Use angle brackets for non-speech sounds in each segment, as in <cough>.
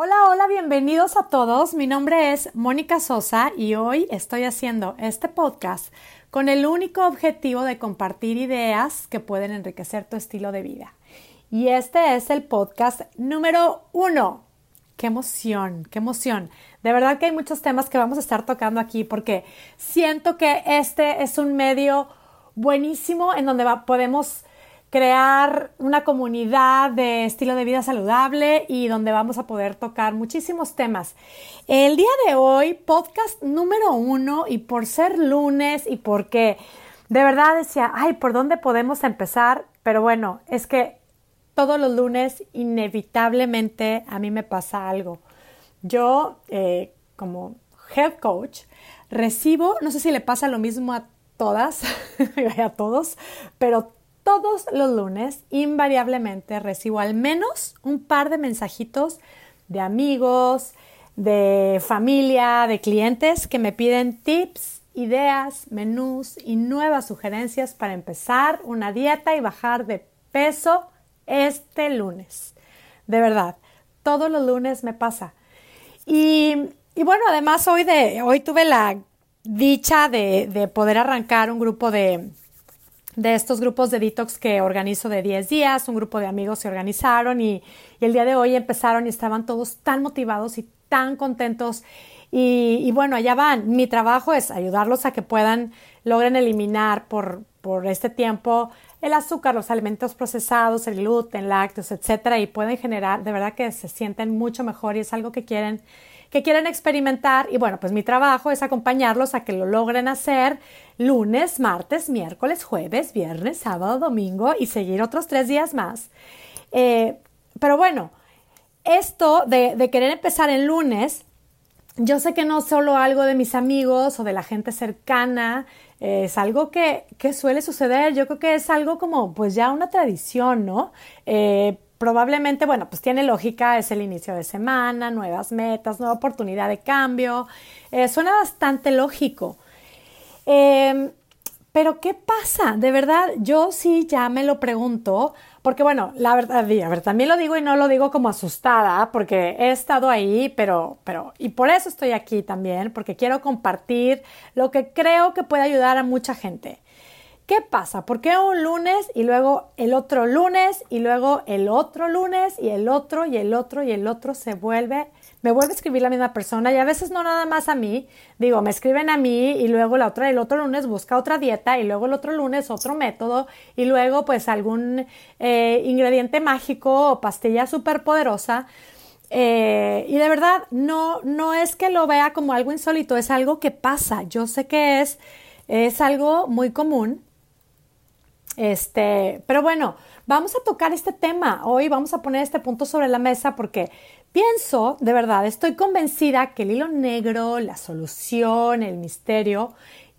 Hola, hola, bienvenidos a todos. Mi nombre es Mónica Sosa y hoy estoy haciendo este podcast con el único objetivo de compartir ideas que pueden enriquecer tu estilo de vida. Y este es el podcast número uno. Qué emoción, qué emoción. De verdad que hay muchos temas que vamos a estar tocando aquí porque siento que este es un medio buenísimo en donde podemos crear una comunidad de estilo de vida saludable y donde vamos a poder tocar muchísimos temas. El día de hoy, podcast número uno y por ser lunes y porque de verdad decía, ay, ¿por dónde podemos empezar? Pero bueno, es que todos los lunes inevitablemente a mí me pasa algo. Yo, eh, como head coach, recibo, no sé si le pasa lo mismo a todas, <laughs> a todos, pero todos los lunes invariablemente recibo al menos un par de mensajitos de amigos, de familia, de clientes que me piden tips, ideas, menús y nuevas sugerencias para empezar una dieta y bajar de peso este lunes. De verdad, todos los lunes me pasa. Y, bueno, además hoy, de, hoy tuve la dicha de, de poder arrancar un grupo de, de estos grupos de detox que organizo de 10 días. Un grupo de amigos se organizaron y, el día de hoy empezaron y estaban todos tan motivados y tan contentos. Y, bueno, allá van. Mi trabajo es ayudarlos a que puedan, logren eliminar por, por este tiempo el azúcar, los alimentos procesados, el gluten, lácteos, etcétera, y pueden generar, de verdad que se sienten mucho mejor y es algo que quieren que quieren experimentar y bueno, pues mi trabajo es acompañarlos a que lo logren hacer lunes, martes, miércoles, jueves, viernes, sábado, domingo y seguir otros tres días más. Eh, pero bueno, esto de, querer empezar el lunes, yo sé que no solo algo de mis amigos o de la gente cercana, eh, es algo que, que, suele suceder, yo creo que es algo como pues ya una tradición, ¿no? Eh, probablemente, bueno, pues tiene lógica, es el inicio de semana, nuevas metas, nueva oportunidad de cambio, eh, suena bastante lógico. Em, pero ¿qué pasa? De verdad, yo sí ya me lo pregunto, porque bueno, la verdad, también lo digo y no lo digo como asustada, porque he estado ahí, pero, pero, y por eso estoy aquí también, porque quiero compartir lo que creo que puede ayudar a mucha gente. ¿Qué pasa? ¿Por qué un lunes y luego el otro lunes y luego el otro lunes y el otro y el otro y el otro se vuelve, me vuelve a escribir la misma persona y a veces no nada más a mí, digo, me escriben a mí y luego la otra, el otro lunes busca otra dieta y luego el otro lunes otro método y luego pues algún eh, ingrediente mágico o pastilla súper poderosa. Eh, y de verdad, no, no es que lo vea como algo insólito, es algo que pasa. Yo sé que es, es algo muy común este, pero bueno, vamos a tocar este tema. Hoy vamos a poner este punto sobre la mesa porque pienso, de verdad, estoy convencida que el hilo negro, la solución, el misterio,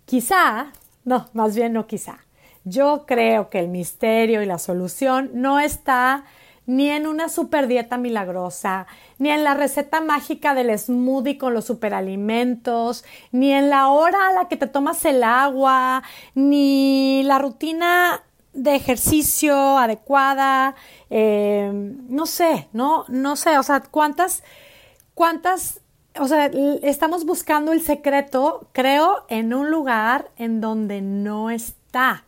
quizá, no, más bien no quizá. Yo creo que el misterio y la solución no está ni en una super dieta milagrosa, ni en la receta mágica del smoothie con los superalimentos, ni en la hora a la que te tomas el agua, ni la rutina de ejercicio adecuada, eh, no sé, no, no sé, o sea, cuántas, cuántas, o sea, estamos buscando el secreto, creo, en un lugar en donde no está.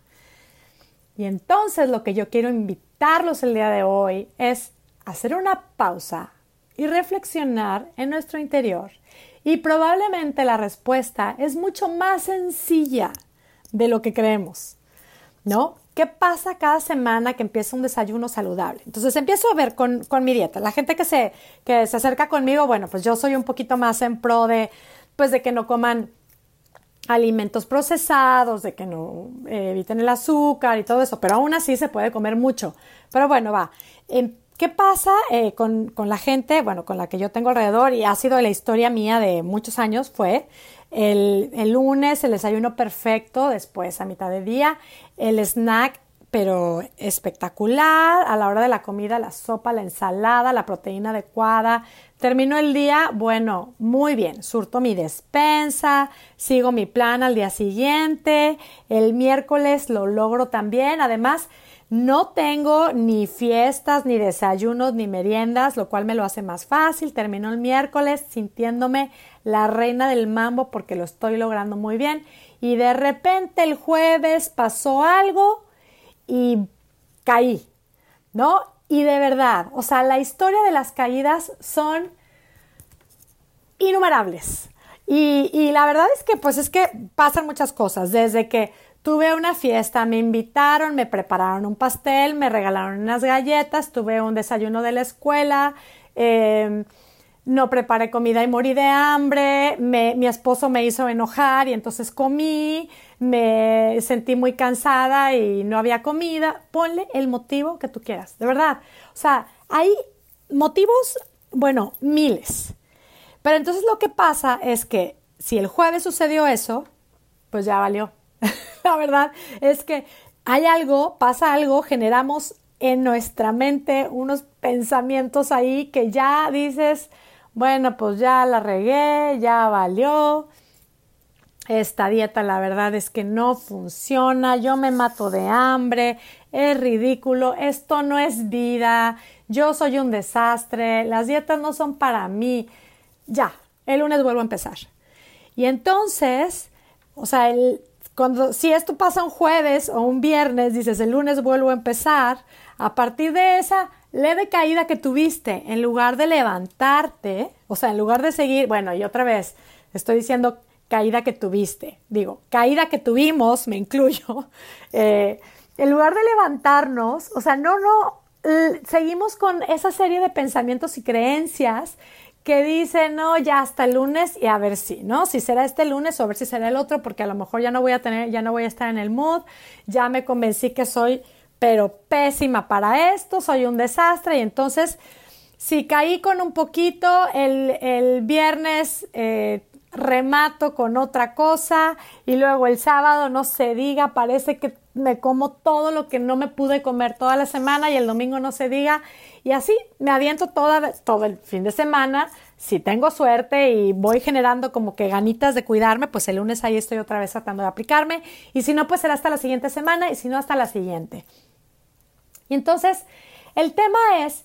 Y entonces lo que yo quiero invitarlos el día de hoy es hacer una pausa y reflexionar en nuestro interior. Y probablemente la respuesta es mucho más sencilla de lo que creemos, ¿no? ¿Qué pasa cada semana que empieza un desayuno saludable? Entonces empiezo a ver con, mi dieta. La gente que se, que se acerca conmigo, bueno, pues yo soy un poquito más en pro de, pues de que no coman alimentos procesados, de que no eh, eviten el azúcar y todo eso, pero aún así se puede comer mucho. Pero bueno, va. Em, ¿Qué pasa eh, con, con, la gente, bueno, con la que yo tengo alrededor y ha sido la historia mía de muchos años? Fue el, lunes el desayuno perfecto, después a mitad de día, el snack pero espectacular. A la hora de la comida, la sopa, la ensalada, la proteína adecuada. Termino el día, bueno, muy bien. Surto mi despensa, sigo mi plan al día siguiente. El miércoles lo logro también. Además, No tengo ni fiestas, ni desayunos, ni meriendas, lo cual me lo hace más fácil. Termino el miércoles sintiéndome la reina del mambo porque lo estoy logrando muy bien. Y de repente el jueves pasó algo y caí, ¿no? Y de verdad, o sea, la historia de las caídas son innumerables. Y, y, la verdad es que, pues es que pasan muchas cosas, desde que tuve una fiesta, me invitaron, me prepararon un pastel, me regalaron unas galletas, tuve un desayuno de la escuela, eh, no preparé comida y morí de hambre, mi esposo me hizo enojar y entonces comí, me sentí muy cansada y no había comida. Ponle el motivo que tú quieras, de verdad. O sea, hay motivos, bueno, miles. Pero entonces lo que pasa es que si el jueves sucedió eso, pues ya valió. <laughs> La verdad es que hay algo, pasa algo, generamos en nuestra mente unos pensamientos ahí que ya dices, bueno, pues ya la regué, ya valió. Esta dieta la verdad es que no funciona, yo me mato de hambre, es ridículo, esto no es vida, yo soy un desastre, las dietas no son para mí. Ya, el lunes vuelvo a empezar. Y entonces, o sea, cuando, si esto pasa un jueves o un viernes, dices el lunes vuelvo a empezar, a partir de esa leve caída que tuviste, en lugar de levantarte, o sea, en lugar de seguir, bueno, y otra vez, estoy diciendo caída que tuviste, digo, caída que tuvimos, me incluyo, <laughs> eh, en lugar de levantarnos, o sea, no, no, seguimos con esa serie de pensamientos y creencias que dicen, no, ya hasta el lunes y a ver si, ¿no? Si será este lunes o a ver si será el otro, porque a lo mejor ya no voy a tener, ya no voy a estar en el mood, ya me convencí que soy pero pésima para esto, soy un desastre y entonces si caí con un poquito, el, viernes eh, remato con otra cosa y luego el sábado no se diga, parece que me como todo lo que no me pude comer toda la semana y el domingo no se diga y así me aviento toda, todo el fin de semana. Si tengo suerte y voy generando como que ganitas de cuidarme, pues el lunes ahí estoy otra vez tratando de aplicarme y si no, pues será hasta la siguiente semana y si no, hasta la siguiente. Y entonces, el tema es,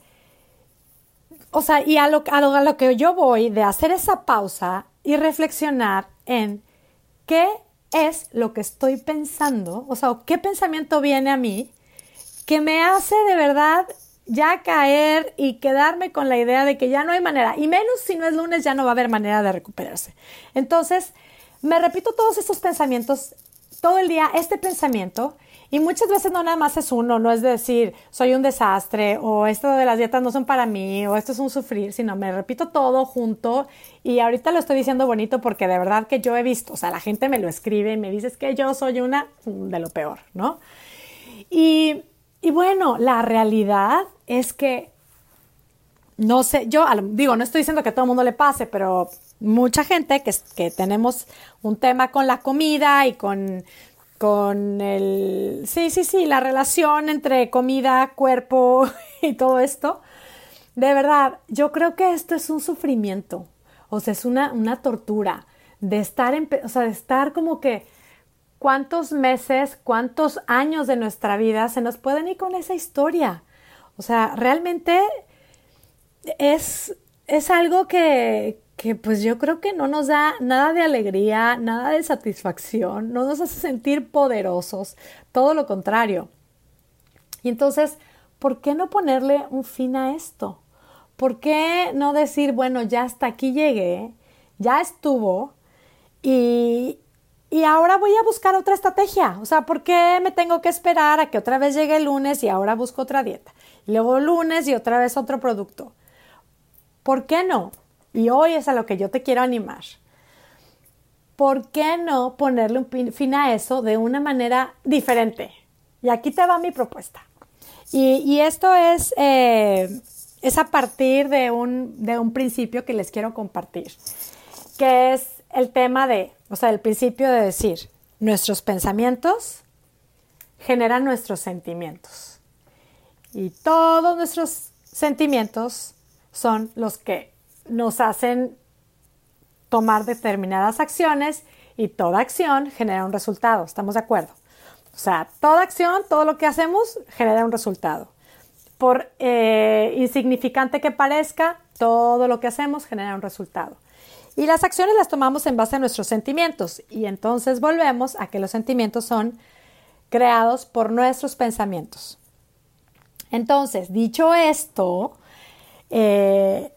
o sea, y a lo, a lo, que yo voy de hacer esa pausa y reflexionar en qué es lo que estoy pensando, o sea, qué pensamiento viene a mí que me hace de verdad ya caer y quedarme con la idea de que ya no hay manera, y menos si no es lunes ya no va a haber manera de recuperarse. Entonces, me repito todos estos pensamientos todo el día, este pensamiento, y muchas veces no nada más es uno, no es decir, soy un desastre o esto de las dietas no son para mí o esto es un sufrir, sino me repito todo junto y ahorita lo estoy diciendo bonito porque de verdad que yo he visto, o sea, la gente me lo escribe y me dice que yo soy una de lo peor, ¿no? Y, y bueno, la realidad es que, no sé, yo digo, no estoy diciendo que todo el mundo le pase, pero mucha gente que, que tenemos un tema con la comida y con con el, sí, sí, sí, la relación entre comida, cuerpo <laughs> y todo esto. De verdad, yo creo que esto es un sufrimiento, o sea, es una, una tortura de estar, en, o sea, de estar como que cuántos meses, cuántos años de nuestra vida se nos pueden ir con esa historia. O sea, realmente es, es algo que, que pues yo creo que no nos da nada de alegría, nada de satisfacción, no nos hace sentir poderosos, todo lo contrario. Y entonces, ¿por qué no ponerle un fin a esto? ¿Por qué no decir, bueno, ya hasta aquí llegué, ya estuvo y, y ahora voy a buscar otra estrategia? O sea, ¿por qué me tengo que esperar a que otra vez llegue el lunes y ahora busco otra dieta? Y luego lunes y otra vez otro producto. ¿Por qué no? Y hoy es a lo que yo te quiero animar. ¿Por qué no ponerle un fin a eso de una manera diferente? Y aquí te va mi propuesta. Y, esto es, eh, es a partir de un, de un principio que les quiero compartir, que es el tema de, o sea, el principio de decir, nuestros pensamientos generan nuestros sentimientos. Y todos nuestros sentimientos son los que nos hacen tomar determinadas acciones y toda acción genera un resultado, ¿estamos de acuerdo? O sea, toda acción, todo lo que hacemos genera un resultado. Por eh, insignificante que parezca, todo lo que hacemos genera un resultado. Y las acciones las tomamos en base a nuestros sentimientos. Y entonces volvemos a que los sentimientos son creados por nuestros pensamientos. Entonces, dicho esto, eh,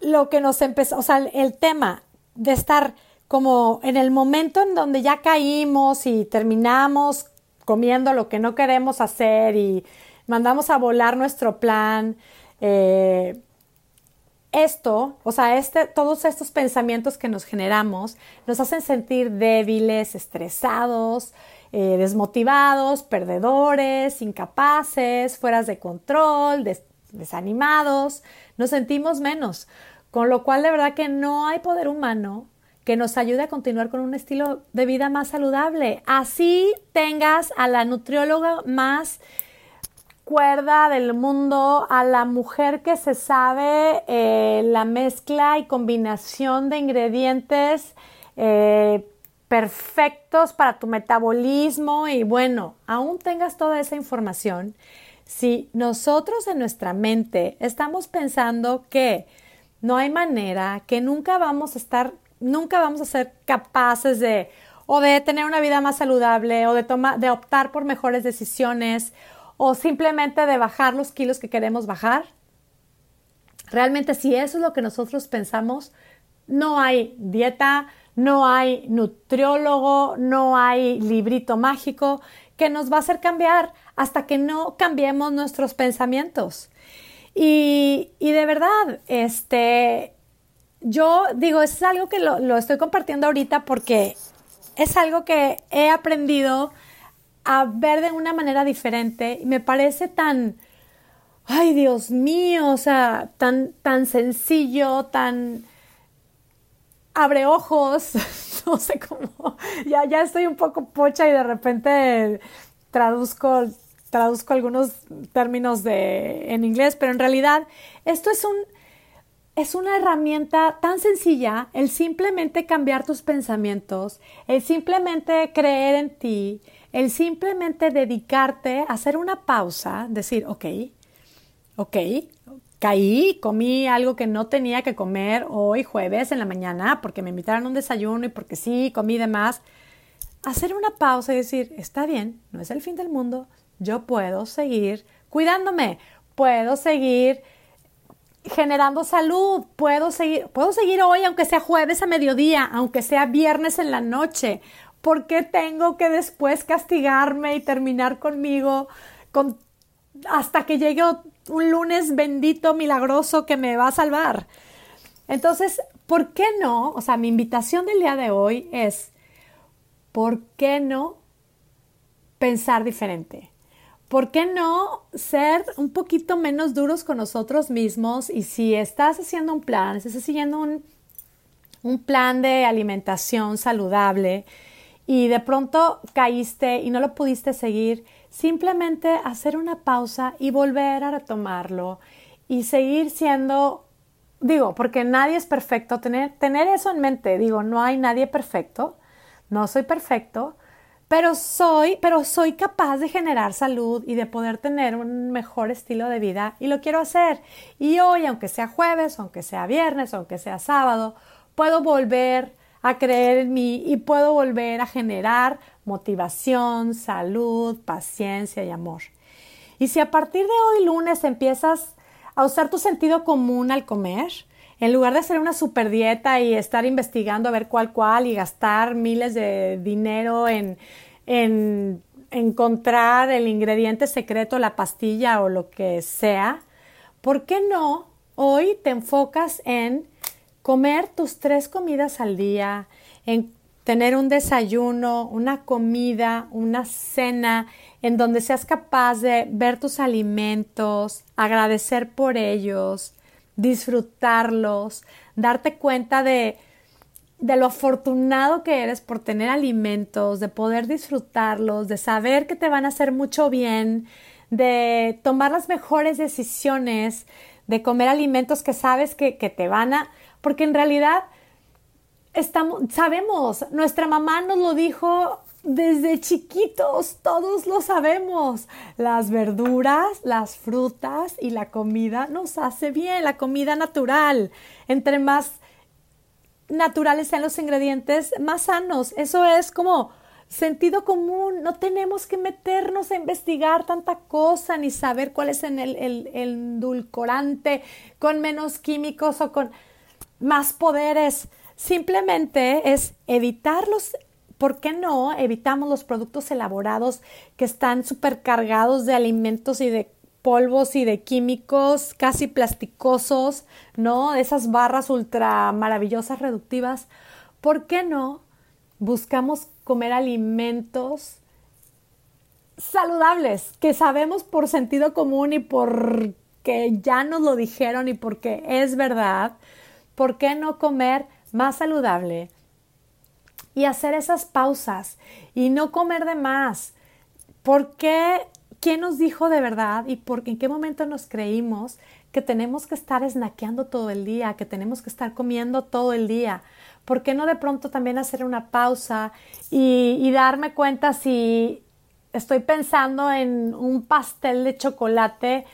lo que nos empezó, o sea, el tema de estar como en el momento en donde ya caímos y terminamos comiendo lo que no queremos hacer y mandamos a volar nuestro plan, eh, esto, o sea, este, todos estos pensamientos que nos generamos nos hacen sentir débiles, estresados, eh, desmotivados, perdedores, incapaces, fueras de control, desanimados, nos sentimos menos, con lo cual de verdad que no hay poder humano que nos ayude a continuar con un estilo de vida más saludable. Así tengas a la nutrióloga más cuerda del mundo, a la mujer que se sabe eh, la mezcla y combinación de ingredientes eh, perfectos para tu metabolismo y bueno, aún tengas toda esa información, si nosotros en nuestra mente estamos pensando que no hay manera, que nunca vamos a estar, nunca vamos a ser capaces de o de tener una vida más saludable o de tomar, de optar por mejores decisiones o simplemente de bajar los kilos que queremos bajar. Realmente si eso es lo que nosotros pensamos, no hay dieta, no hay nutriólogo, no hay librito mágico que nos va a hacer cambiar hasta que no cambiemos nuestros pensamientos. Y, de verdad, este, yo digo, es algo que lo, lo estoy compartiendo ahorita porque es algo que he aprendido a ver de una manera diferente y me parece tan, ay Dios mío, o sea, tan, tan sencillo, tan abre ojos, <laughs> <laughs> no sé cómo, ya, ya estoy un poco pocha y de repente traduzco, traduzco algunos términos de, en inglés, pero en realidad esto es un, es una herramienta tan sencilla, el simplemente cambiar tus pensamientos, el simplemente creer en ti, el simplemente dedicarte a hacer una pausa, decir, ok, ok, caí, comí algo que no tenía que comer hoy jueves en la mañana porque me invitaron a un desayuno y porque sí, comí de más. Hacer una pausa y decir, está bien, no es el fin del mundo, yo puedo seguir cuidándome, puedo seguir generando salud, puedo seguir, puedo seguir hoy aunque sea jueves a mediodía, aunque sea viernes en la noche. ¿Por qué tengo que después castigarme y terminar conmigo con hasta que llegue un lunes bendito, milagroso que me va a salvar. Entonces, ¿por qué no? O sea, mi invitación del día de hoy es, ¿por qué no pensar diferente? ¿Por qué no ser un poquito menos duros con nosotros mismos? Y si estás haciendo un plan, estás siguiendo un, un plan de alimentación saludable y de pronto caíste y no lo pudiste seguir, simplemente hacer una pausa y volver a retomarlo y seguir siendo, digo, porque nadie es perfecto, tener, tener eso en mente, digo, no hay nadie perfecto, no soy perfecto, pero soy, pero soy capaz de generar salud y de poder tener un mejor estilo de vida y lo quiero hacer. Y hoy, aunque sea jueves, aunque sea viernes, aunque sea sábado, puedo volver a creer en mí y puedo volver a generar motivación, salud, paciencia y amor. Y si a partir de hoy lunes empiezas a usar tu sentido común al comer, en lugar de hacer una super dieta y estar investigando a ver cuál cuál y gastar miles de dinero en, en encontrar el ingrediente secreto, la pastilla o lo que sea, ¿por qué no hoy te enfocas en comer tus tres comidas al día, en tener un desayuno, una comida, una cena, en donde seas capaz de ver tus alimentos, agradecer por ellos, disfrutarlos, darte cuenta de, de lo afortunado que eres por tener alimentos, de poder disfrutarlos, de saber que te van a hacer mucho bien, de tomar las mejores decisiones, de comer alimentos que sabes que, te van a porque en realidad estamos, sabemos, nuestra mamá nos lo dijo desde chiquitos, todos lo sabemos. Las verduras, las frutas y la comida nos hace bien, la comida natural. Entre más naturales sean los ingredientes, más sanos. Eso es como sentido común. No tenemos que meternos a investigar tanta cosa ni saber cuál es el, el, endulcorante con menos químicos o con más poderes. Simplemente es evitarlos ¿por qué no evitamos los productos elaborados que están supercargados de alimentos y de polvos y de químicos casi plasticosos, ¿no? Esas barras ultra maravillosas reductivas. ¿Por qué no buscamos comer alimentos saludables que sabemos por sentido común y porque ya nos lo dijeron y porque es verdad? ¿Por qué no comer más saludable? y hacer esas pausas y no comer de más. ¿Por qué? ¿Quién nos dijo de verdad y por en qué momento nos creímos que tenemos que estar snackeando todo el día, que tenemos que estar comiendo todo el día? ¿Por qué no de pronto también hacer una pausa y, y darme cuenta si estoy pensando en un pastel de chocolate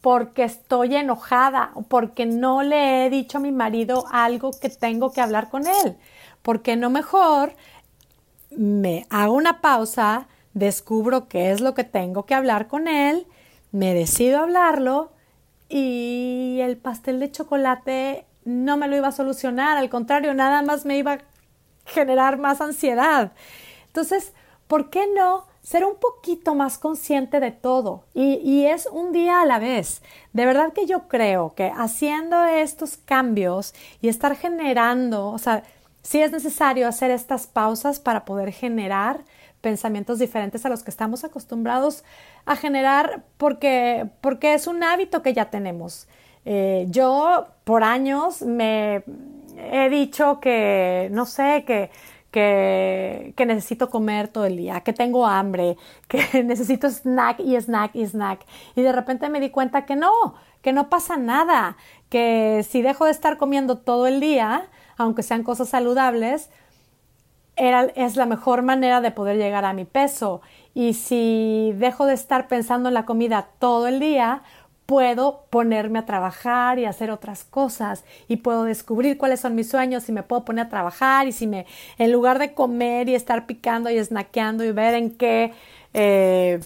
porque estoy enojada o porque no le he dicho a mi marido algo que tengo que hablar con él? ¿por qué no mejor me hago una pausa, descubro qué es lo que tengo que hablar con él, me decido hablarlo y el pastel de chocolate no me lo iba a solucionar, al contrario, nada más me iba a generar más ansiedad. Entonces, ¿por qué no ser un poquito más consciente de todo? Y, y, es un día a la vez. De verdad que yo creo que haciendo estos cambios y estar generando, o sea, Sí es necesario hacer estas pausas para poder generar pensamientos diferentes a los que estamos acostumbrados a generar porque, porque es un hábito que ya tenemos. Eh, yo por años me he dicho que, no sé, que, que, que, necesito comer todo el día, que tengo hambre, <laughs> que necesito snack y snack y snack. Y de repente me di cuenta que no, que no pasa nada, que si dejo de estar comiendo todo el día, aunque sean cosas saludables, era, es la mejor manera de poder llegar a mi peso. Y si dejo de estar pensando en la comida todo el día, puedo ponerme a trabajar y hacer otras cosas y puedo descubrir cuáles son mis sueños y me puedo poner a trabajar y si me, en lugar de comer y estar picando y snackeando y ver en qué eh,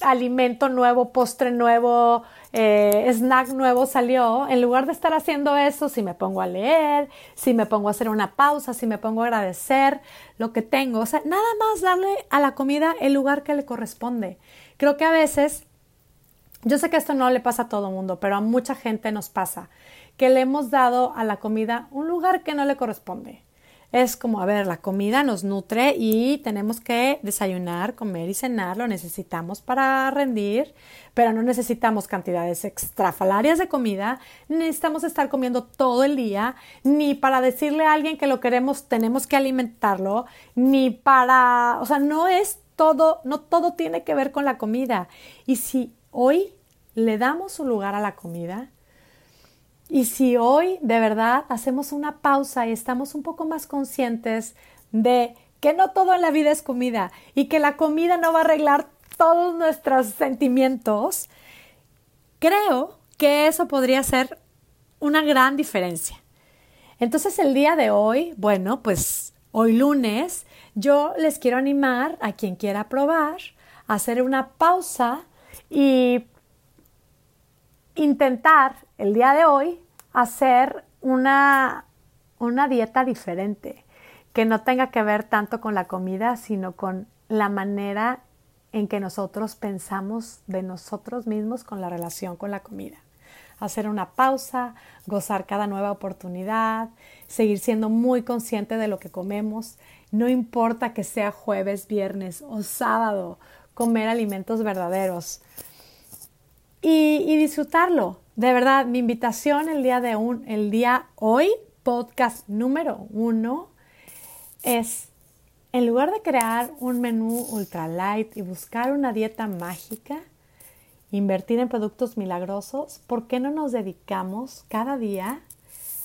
alimento nuevo, postre nuevo, eh, snack nuevo salió, en lugar de estar haciendo eso, si me pongo a leer, si me pongo a hacer una pausa, si me pongo a agradecer lo que tengo, o sea, nada más darle a la comida el lugar que le corresponde. Creo que a veces, yo sé que esto no le pasa a todo mundo, pero a mucha gente nos pasa, que le hemos dado a la comida un lugar que no le corresponde es como, a ver, la comida nos nutre y tenemos que desayunar, comer y cenar, lo necesitamos para rendir, pero no necesitamos cantidades extrafalarias de comida, necesitamos estar comiendo todo el día, ni para decirle a alguien que lo queremos tenemos que alimentarlo, ni para, o sea, no es todo, no todo tiene que ver con la comida. Y si hoy le damos un lugar a la comida, y si hoy de verdad hacemos una pausa y estamos un poco más conscientes de que no todo en la vida es comida y que la comida no va a arreglar todos nuestros sentimientos, creo que eso podría ser una gran diferencia. Entonces el día de hoy, bueno, pues hoy lunes, yo les quiero animar a quien quiera probar, a hacer una pausa y intentar el día de hoy hacer una, una dieta diferente, que no tenga que ver tanto con la comida, sino con la manera en que nosotros pensamos de nosotros mismos con la relación con la comida. Hacer una pausa, gozar cada nueva oportunidad, seguir siendo muy consciente de lo que comemos, no importa que sea jueves, viernes o sábado, comer alimentos verdaderos. Y, y disfrutarlo, de verdad, mi invitación el día de un, el día hoy, podcast número uno, es en lugar de crear un menú ultra light y buscar una dieta mágica, invertir en productos milagrosos, ¿por qué no nos dedicamos cada día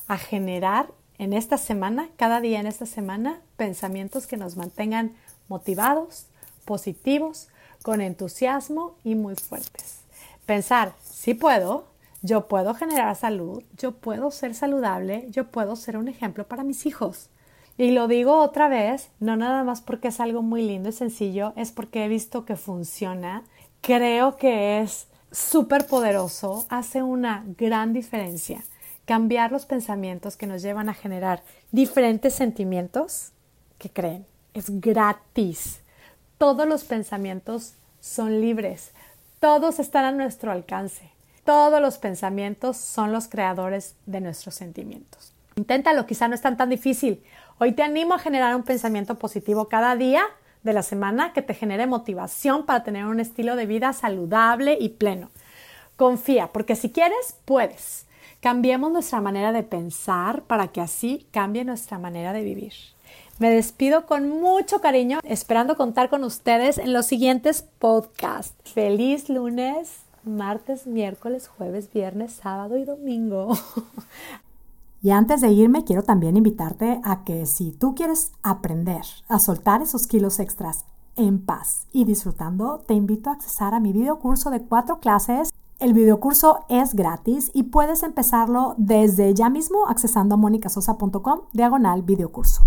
a generar en esta semana, cada día en esta semana, pensamientos que nos mantengan motivados, positivos, con entusiasmo y muy fuertes. Pensar, sí puedo, yo puedo generar salud, yo puedo ser saludable, yo puedo ser un ejemplo para mis hijos. Y lo digo otra vez, no nada más porque es algo muy lindo y sencillo, es porque he visto que funciona. Creo que es súper poderoso, hace una gran diferencia. Cambiar los pensamientos que nos llevan a generar diferentes sentimientos que creen. Es gratis. Todos los pensamientos son libres. Todos están a nuestro alcance. Todos los pensamientos son los creadores de nuestros sentimientos. Inténtalo, quizá no es tan difícil. Hoy te animo a generar un pensamiento positivo cada día de la semana que te genere motivación para tener un estilo de vida saludable y pleno. Confía, porque si quieres, puedes. Cambiemos nuestra manera de pensar para que así cambie nuestra manera de vivir. Me despido con mucho cariño, esperando contar con ustedes en los siguientes podcasts. Feliz lunes, martes, miércoles, jueves, viernes, sábado y domingo. Y antes de irme, quiero también invitarte a que si tú quieres aprender a soltar esos kilos extras en paz y disfrutando, te invito a accesar a mi video curso de cuatro clases. El videocurso es gratis y puedes empezarlo desde ya mismo accesando a monicasosa.com diagonal videocurso.